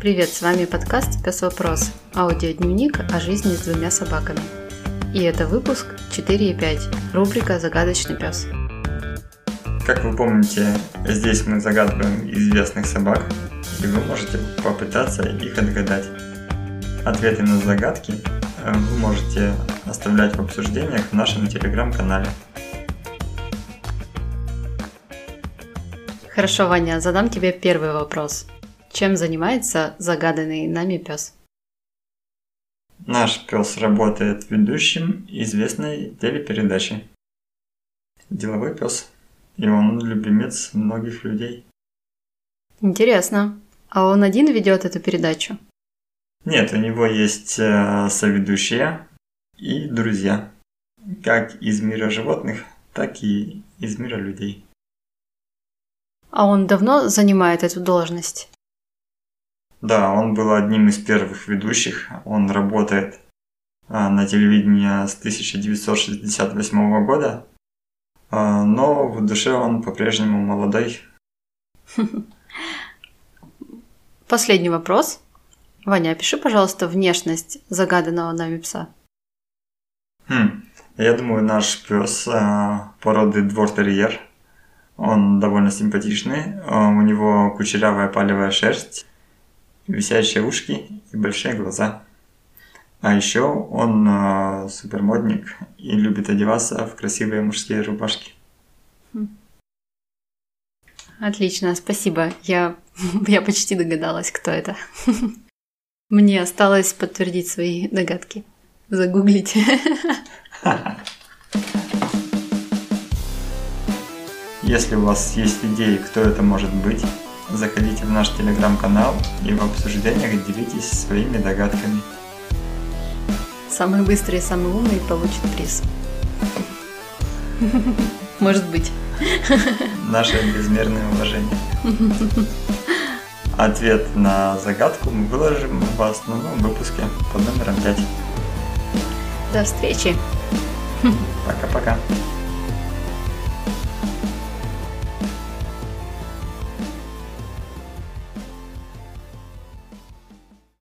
Привет, с вами подкаст «Пес Вопрос» – аудиодневник о жизни с двумя собаками. И это выпуск 4.5, рубрика «Загадочный пес». Как вы помните, здесь мы загадываем известных собак, и вы можете попытаться их отгадать. Ответы на загадки э, вы можете оставлять в обсуждениях в нашем телеграм-канале. Хорошо, Ваня, задам тебе первый вопрос. Чем занимается загаданный нами пес? Наш пес работает ведущим известной телепередачи. Деловой пес. И он любимец многих людей. Интересно. А он один ведет эту передачу? Нет, у него есть э, соведущие и друзья. Как из мира животных, так и из мира людей. А он давно занимает эту должность? Да, он был одним из первых ведущих. Он работает а, на телевидении с 1968 года. А, но в душе он по-прежнему молодой. Последний вопрос. Ваня, опиши, пожалуйста, внешность загаданного нами пса. Хм, я думаю, наш пес а, породы двор-терьер. Он довольно симпатичный. У него кучерявая палевая шерсть висящие ушки и большие глаза. А еще он э, супермодник и любит одеваться в красивые мужские рубашки. Хм. Отлично, спасибо. Я, я почти догадалась, кто это. Мне осталось подтвердить свои догадки. Загуглить. Если у вас есть идеи, кто это может быть, Заходите в наш телеграм-канал и в обсуждениях делитесь своими догадками. Самый быстрый и самый умный получит приз. Может быть. Наше безмерное уважение. Ответ на загадку мы выложим в основном выпуске под номером 5. До встречи. Пока-пока.